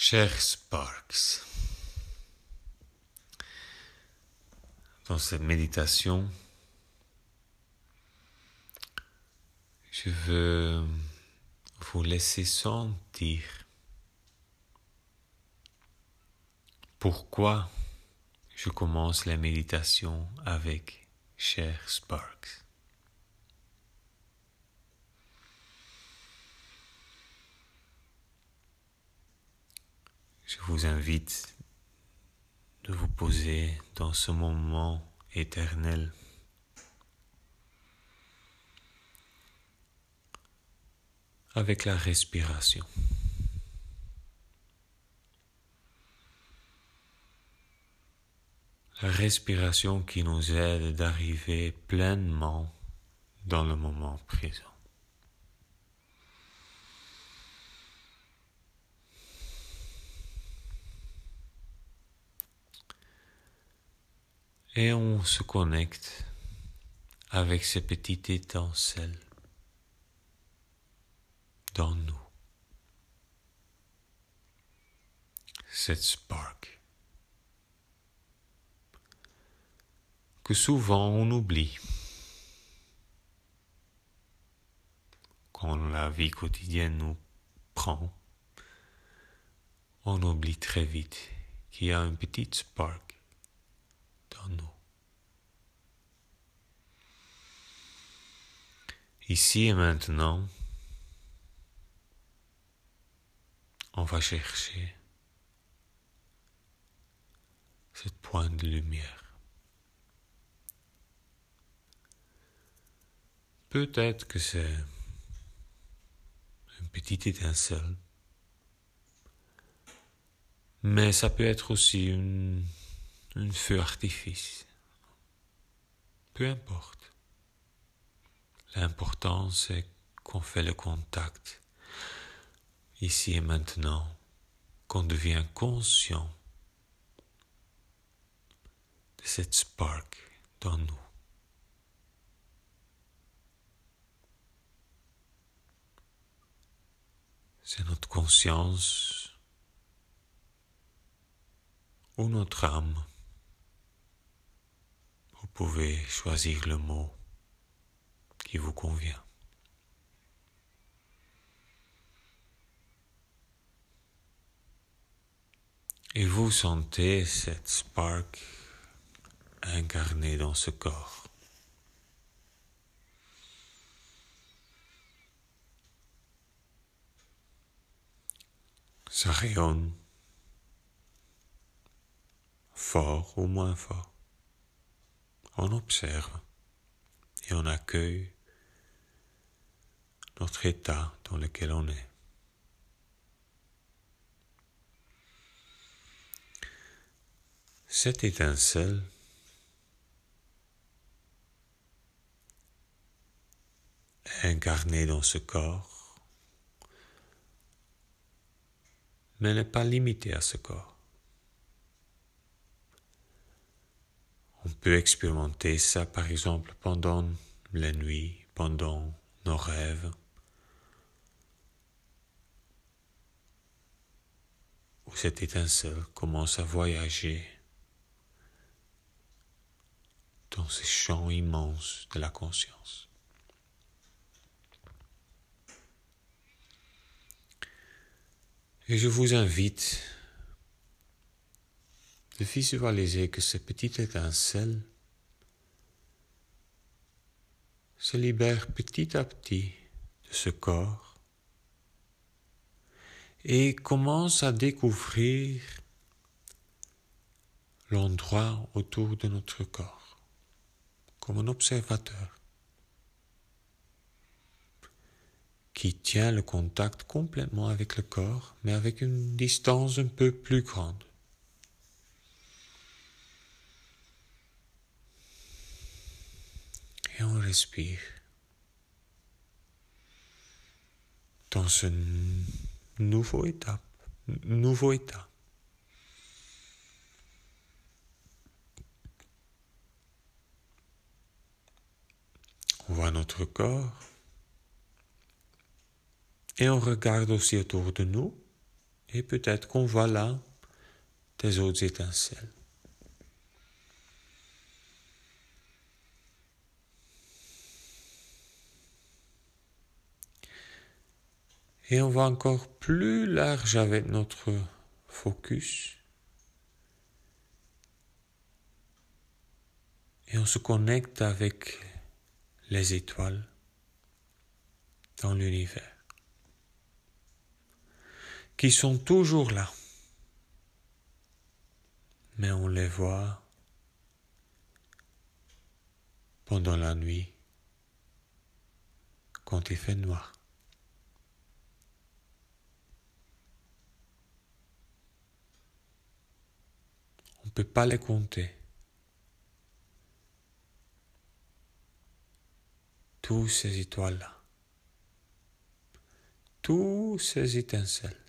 Cher Sparks, dans cette méditation, je veux vous laisser sentir pourquoi je commence la méditation avec Cher Sparks. Je vous invite de vous poser dans ce moment éternel. avec la respiration. La respiration qui nous aide d'arriver pleinement dans le moment présent. Et on se connecte avec ces petites étincelles dans nous. Cette spark que souvent on oublie quand la vie quotidienne nous prend. On oublie très vite qu'il y a une petite spark Ici et maintenant, on va chercher cette pointe de lumière. Peut-être que c'est une petite étincelle, mais ça peut être aussi une un feu artifice. Peu importe. L'important c'est qu'on fait le contact ici et maintenant, qu'on devient conscient de cette spark dans nous. C'est notre conscience ou notre âme pouvez choisir le mot qui vous convient. Et vous sentez cette spark incarnée dans ce corps. Ça rayonne fort ou moins fort on observe et on accueille notre état dans lequel on est. Cette étincelle est incarnée dans ce corps, mais n'est pas limitée à ce corps. On peut expérimenter ça par exemple pendant la nuit, pendant nos rêves, où cette étincelle commence à voyager dans ces champs immenses de la conscience. Et je vous invite de visualiser que ce petit étincelle se libère petit à petit de ce corps et commence à découvrir l'endroit autour de notre corps comme un observateur qui tient le contact complètement avec le corps mais avec une distance un peu plus grande. et on dans ce nouveau étape, nouveau état. On voit notre corps et on regarde aussi autour de nous Et peut-être qu'on voit là des autres étincelles. Et on va encore plus large avec notre focus. Et on se connecte avec les étoiles dans l'univers, qui sont toujours là, mais on les voit pendant la nuit quand il fait noir. Peut pas les compter. Tous ces étoiles-là. Tous ces étincelles.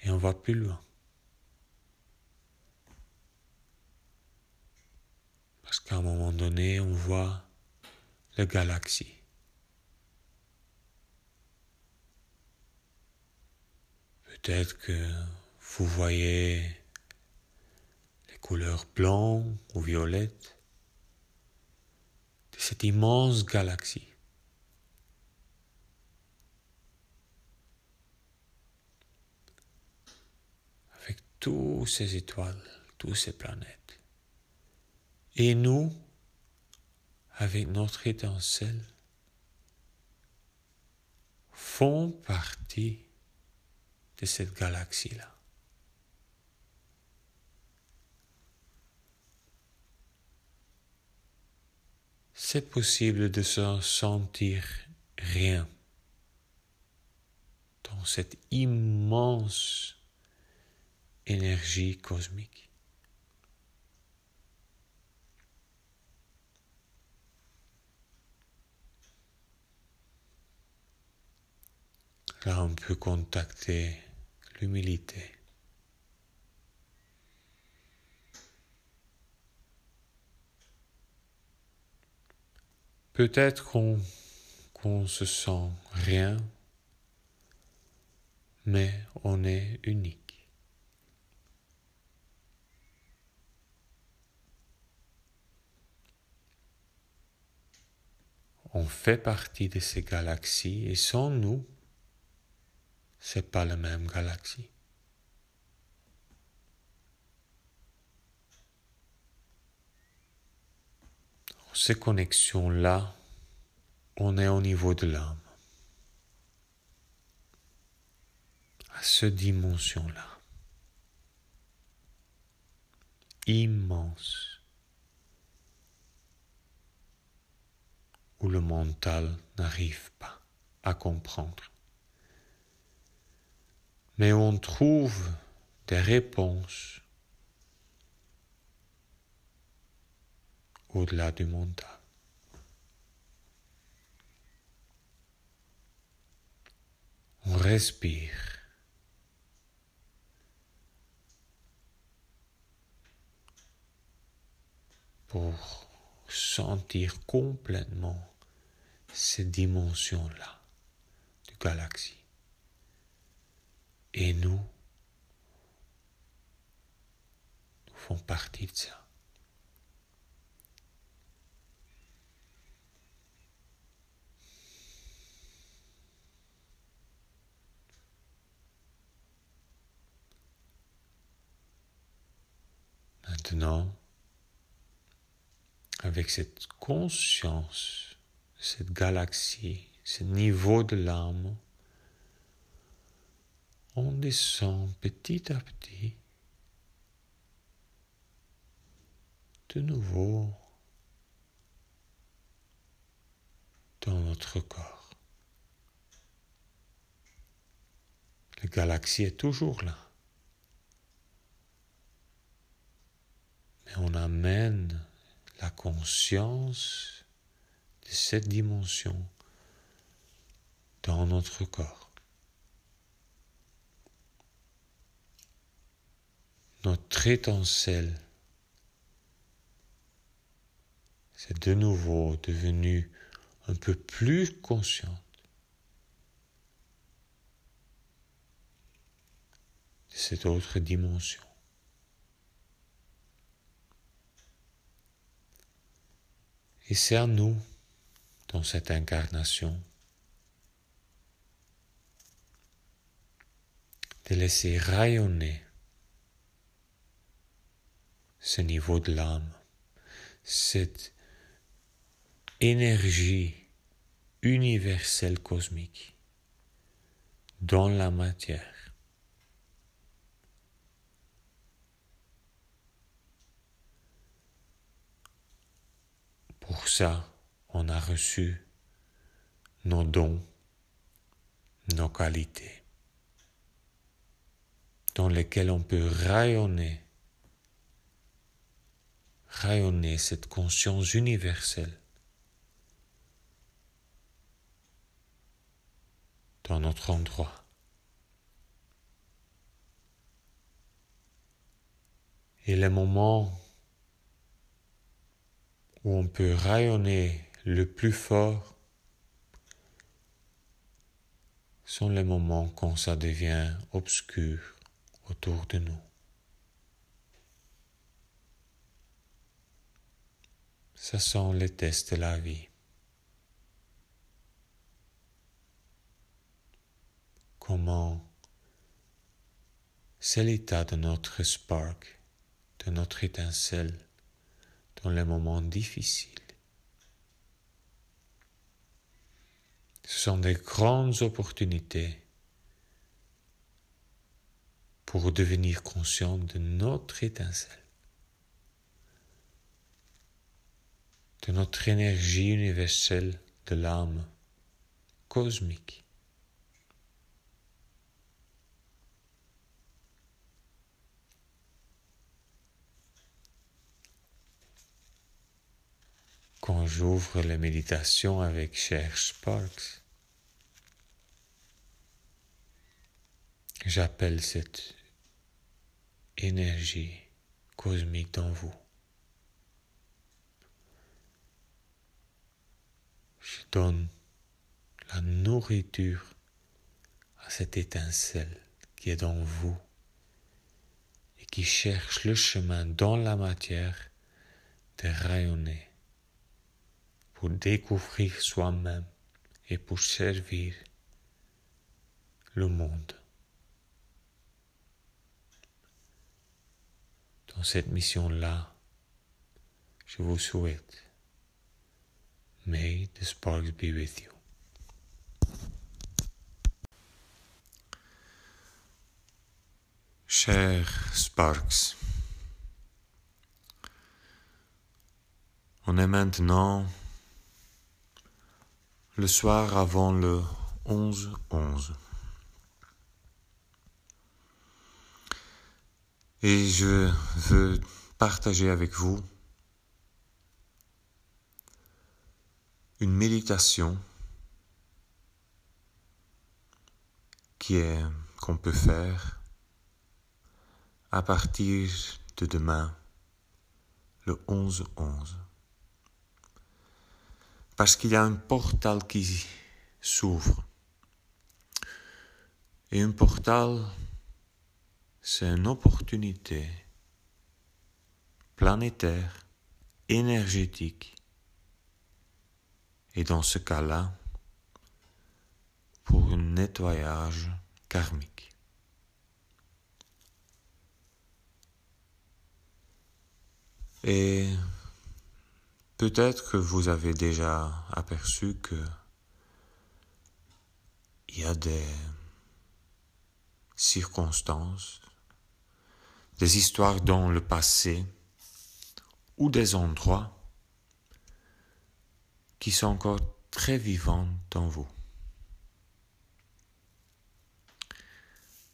Et on va plus loin. Parce qu'à un moment donné, on voit la galaxie. Peut-être que vous voyez les couleurs blancs ou violettes de cette immense galaxie. Avec toutes ces étoiles, toutes ces planètes. Et nous, avec notre étincelle, font partie cette galaxie-là. C'est possible de se sentir rien dans cette immense énergie cosmique. Là, on peut contacter l'humilité. Peut-être qu'on qu'on se sent rien, mais on est unique. On fait partie de ces galaxies et sans nous, c'est pas la même galaxie. Ces connexions-là, on est au niveau de l'âme. À cette dimension-là. Immense. Où le mental n'arrive pas à comprendre mais on trouve des réponses au-delà du mental. On respire. pour sentir complètement ces dimensions-là de galaxie. Et nous, nous faisons partie de ça. Maintenant, avec cette conscience, cette galaxie, ce niveau de l'âme, on descend petit à petit de nouveau dans notre corps. La galaxie est toujours là. Mais on amène la conscience de cette dimension dans notre corps. Notre étincelle, c'est de nouveau devenu un peu plus consciente de cette autre dimension. Et c'est à nous, dans cette incarnation, de laisser rayonner ce niveau de l'âme, cette énergie universelle cosmique dans la matière. Pour ça, on a reçu nos dons, nos qualités dans lesquels on peut rayonner, rayonner cette conscience universelle dans notre endroit. Et les moments où on peut rayonner le plus fort sont les moments quand ça devient obscur autour de nous. Ce sont les tests de la vie. Comment c'est l'état de notre spark, de notre étincelle dans les moments difficiles. Ce sont des grandes opportunités pour devenir conscient de notre étincelle, de notre énergie universelle de l'âme cosmique. Quand j'ouvre la méditation avec Cher Sparks, j'appelle cette énergie cosmique dans vous. Je donne la nourriture à cette étincelle qui est dans vous et qui cherche le chemin dans la matière de rayonner pour découvrir soi-même et pour servir le monde. dans cette mission-là, je vous souhaite, may the sparks be with you. Chers Sparks, on est maintenant le soir avant le 11-11. Et je veux partager avec vous une méditation qui est qu'on peut faire à partir de demain, le 11-11. Parce qu'il y a un portal qui s'ouvre. Et un portal c'est une opportunité planétaire, énergétique, et dans ce cas-là, pour un nettoyage karmique. Et peut-être que vous avez déjà aperçu que il y a des circonstances des histoires dans le passé ou des endroits qui sont encore très vivants dans vous.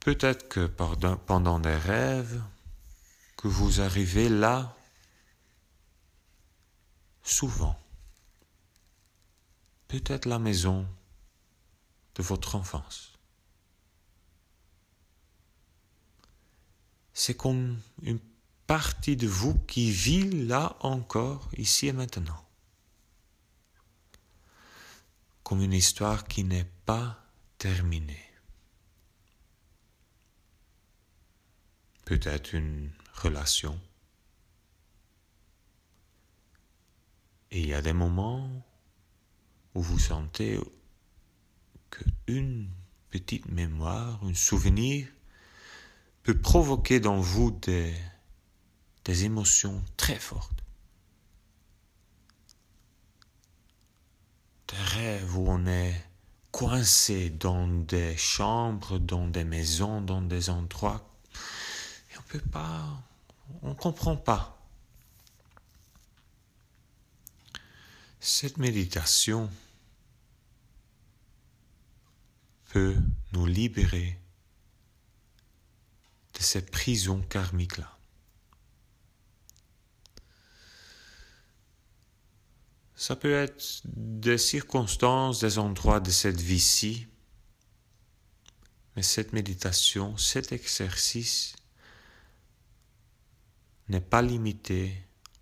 Peut-être que pendant des rêves, que vous arrivez là souvent. Peut-être la maison de votre enfance. c'est comme une partie de vous qui vit là encore, ici et maintenant. Comme une histoire qui n'est pas terminée. Peut-être une relation. Et il y a des moments où vous sentez qu'une petite mémoire, un souvenir peut provoquer dans vous des, des émotions très fortes. Où on est coincé dans des chambres, dans des maisons, dans des endroits. Et on peut pas, on comprend pas. Cette méditation peut nous libérer de cette prison karmique-là. Ça peut être des circonstances, des endroits de cette vie-ci, mais cette méditation, cet exercice n'est pas limité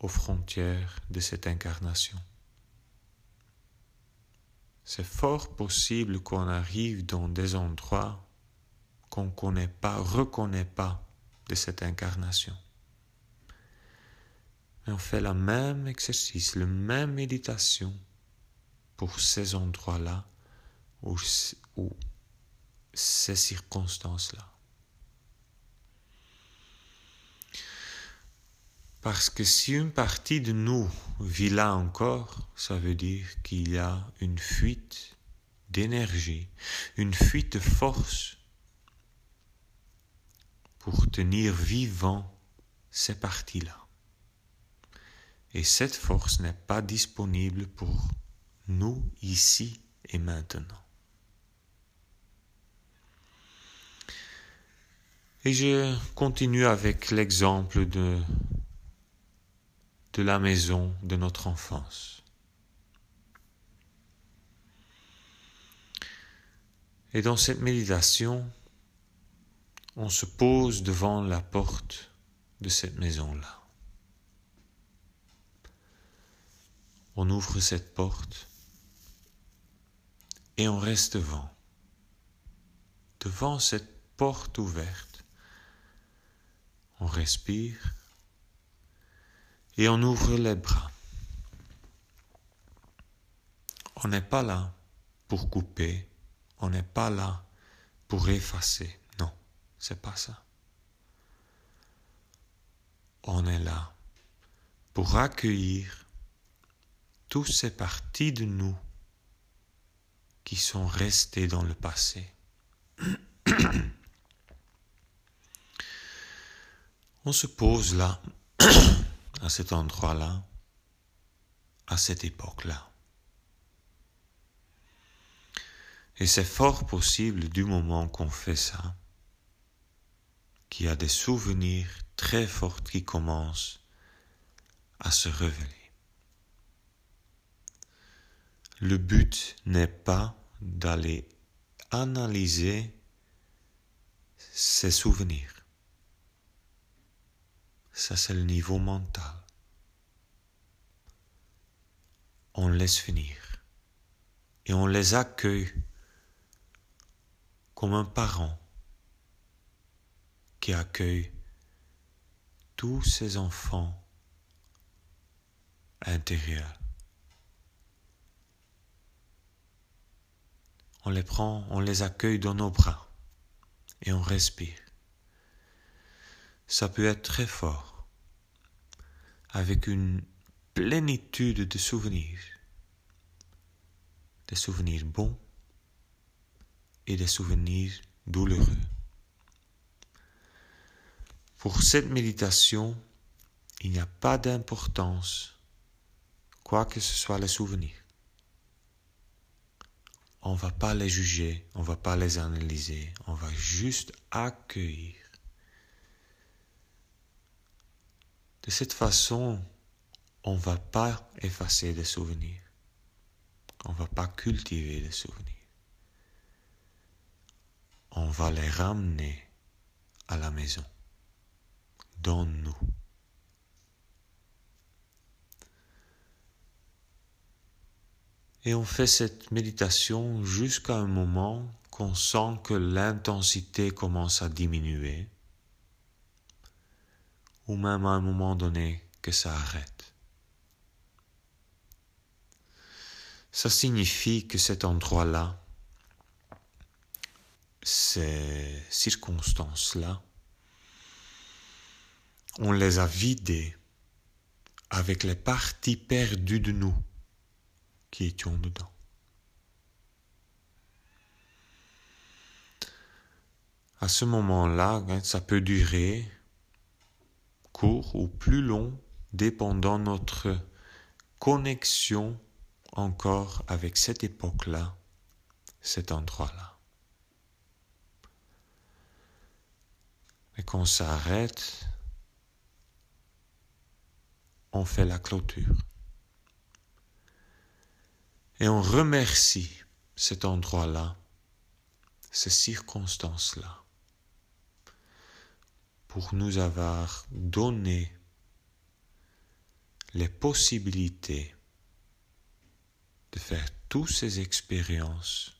aux frontières de cette incarnation. C'est fort possible qu'on arrive dans des endroits qu'on ne connaît pas, reconnaît pas de cette incarnation. Mais on fait la même exercice, la même méditation pour ces endroits-là ou ces circonstances-là. Parce que si une partie de nous vit là encore, ça veut dire qu'il y a une fuite d'énergie, une fuite de force pour tenir vivant ces parties-là. Et cette force n'est pas disponible pour nous ici et maintenant. Et je continue avec l'exemple de de la maison de notre enfance. Et dans cette méditation, on se pose devant la porte de cette maison-là. On ouvre cette porte et on reste devant. Devant cette porte ouverte, on respire et on ouvre les bras. On n'est pas là pour couper, on n'est pas là pour effacer. Non, c'est pas ça. On est là pour accueillir toutes ces parties de nous qui sont restées dans le passé. On se pose là à cet endroit-là, à cette époque-là. Et c'est fort possible du moment qu'on fait ça, qu'il y a des souvenirs très forts qui commencent à se révéler. Le but n'est pas d'aller analyser ces souvenirs. Ça, c'est le niveau mental. On laisse finir. Et on les accueille comme un parent qui accueille tous ses enfants intérieurs. On les prend, on les accueille dans nos bras et on respire ça peut être très fort, avec une plénitude de souvenirs, des souvenirs bons et des souvenirs douloureux. Pour cette méditation, il n'y a pas d'importance, quoi que ce soit les souvenirs. On va pas les juger, on va pas les analyser, on va juste accueillir. De cette façon, on va pas effacer des souvenirs. On va pas cultiver des souvenirs. On va les ramener à la maison, dans Et on fait cette méditation jusqu'à un moment qu'on sent que l'intensité commence à diminuer, ou même à un moment donné que ça arrête. Ça signifie que cet endroit-là, ces circonstances-là, on les a vidées avec les parties perdues de nous qui étions dedans. À ce moment-là, hein, ça peut durer court ou plus long, dépendant notre connexion encore avec cette époque-là, cet endroit-là. Et quand ça arrête, on fait la clôture. Et on remercie cet endroit-là, ces circonstances-là, pour nous avoir donné les possibilités de faire toutes ces expériences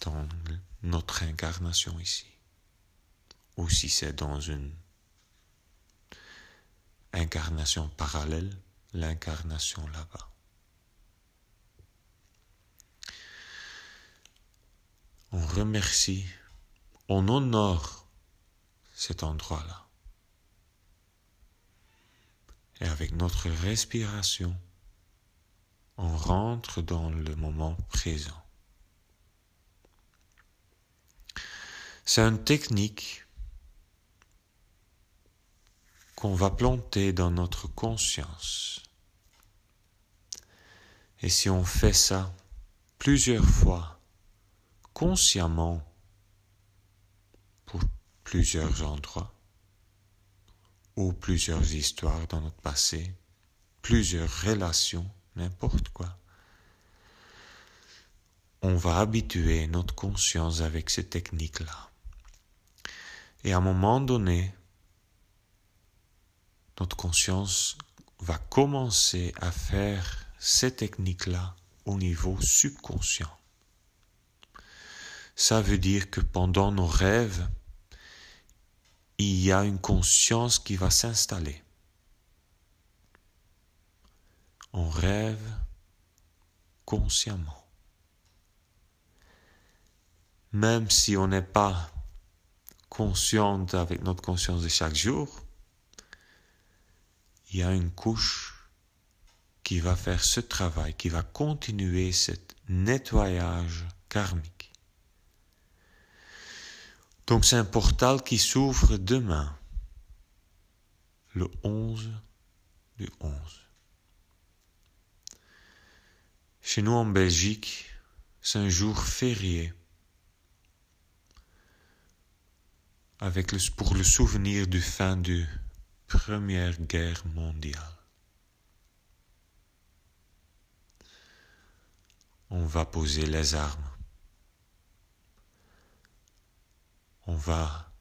dans notre incarnation ici, ou si c'est dans une incarnation parallèle, l'incarnation là-bas. On remercie, on honore cet endroit-là. Et avec notre respiration, on rentre dans le moment présent. C'est une technique qu'on va planter dans notre conscience. Et si on fait ça plusieurs fois, consciemment, pour plusieurs endroits, ou plusieurs histoires dans notre passé, plusieurs relations, n'importe quoi. On va habituer notre conscience avec ces techniques-là. Et à un moment donné, notre conscience va commencer à faire ces techniques-là au niveau subconscient. Ça veut dire que pendant nos rêves, il y a une conscience qui va s'installer. on rêve consciemment. Même si on n'est pas consciente avec notre conscience de chaque jour, il y a une couche qui va faire ce travail, qui va continuer ce nettoyage karmique. Donc c'est un portal qui s'ouvre demain, le 11 du 11. Chez nous en Belgique, c'est un jour férié avec pour le souvenir du fin de Première Guerre mondiale. On va poser les armes. On va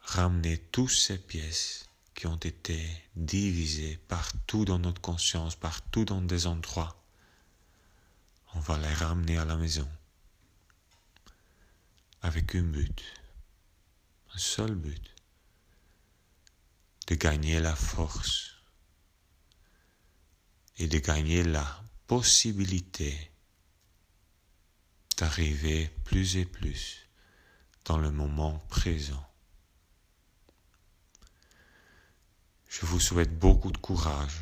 ramener toutes ces pièces qui ont été divisées partout dans notre conscience, partout dans des endroits. On va les ramener à la maison. Avec un but, un seul but, de gagner la force. Et de gagner la possibilité d'arriver plus et plus dans le moment présent. Je vous souhaite beaucoup de courage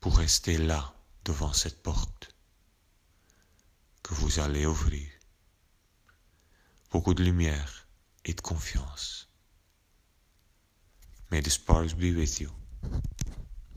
pour rester là devant cette porte que vous allez ouvrir. Beaucoup de lumière et de confiance. May the sparks be with you.